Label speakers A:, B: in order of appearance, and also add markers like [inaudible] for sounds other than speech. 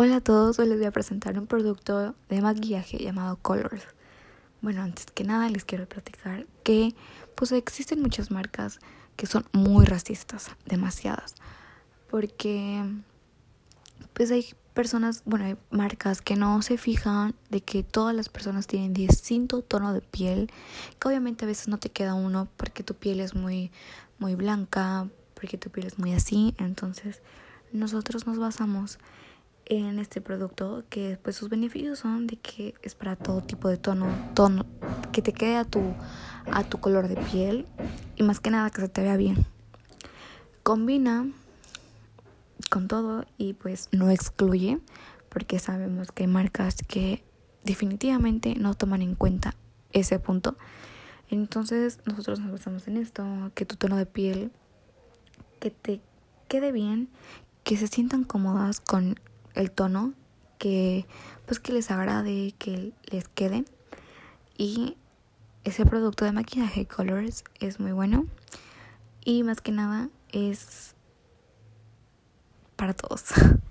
A: Hola a todos, hoy les voy a presentar un producto de maquillaje llamado Colors. Bueno, antes que nada les quiero platicar que pues existen muchas marcas que son muy racistas, demasiadas, porque pues hay personas, bueno, hay marcas que no se fijan de que todas las personas tienen distinto tono de piel, que obviamente a veces no te queda uno porque tu piel es muy muy blanca, porque tu piel es muy así, entonces nosotros nos basamos en este producto que pues sus beneficios son de que es para todo tipo de tono, tono que te quede a tu a tu color de piel y más que nada que se te vea bien. Combina con todo y pues no excluye porque sabemos que hay marcas que definitivamente no toman en cuenta ese punto. Entonces nosotros nos basamos en esto, que tu tono de piel que te quede bien, que se sientan cómodas con el tono que pues que les agrade, que les quede. Y ese producto de maquillaje Colors es muy bueno y más que nada es para todos. [laughs]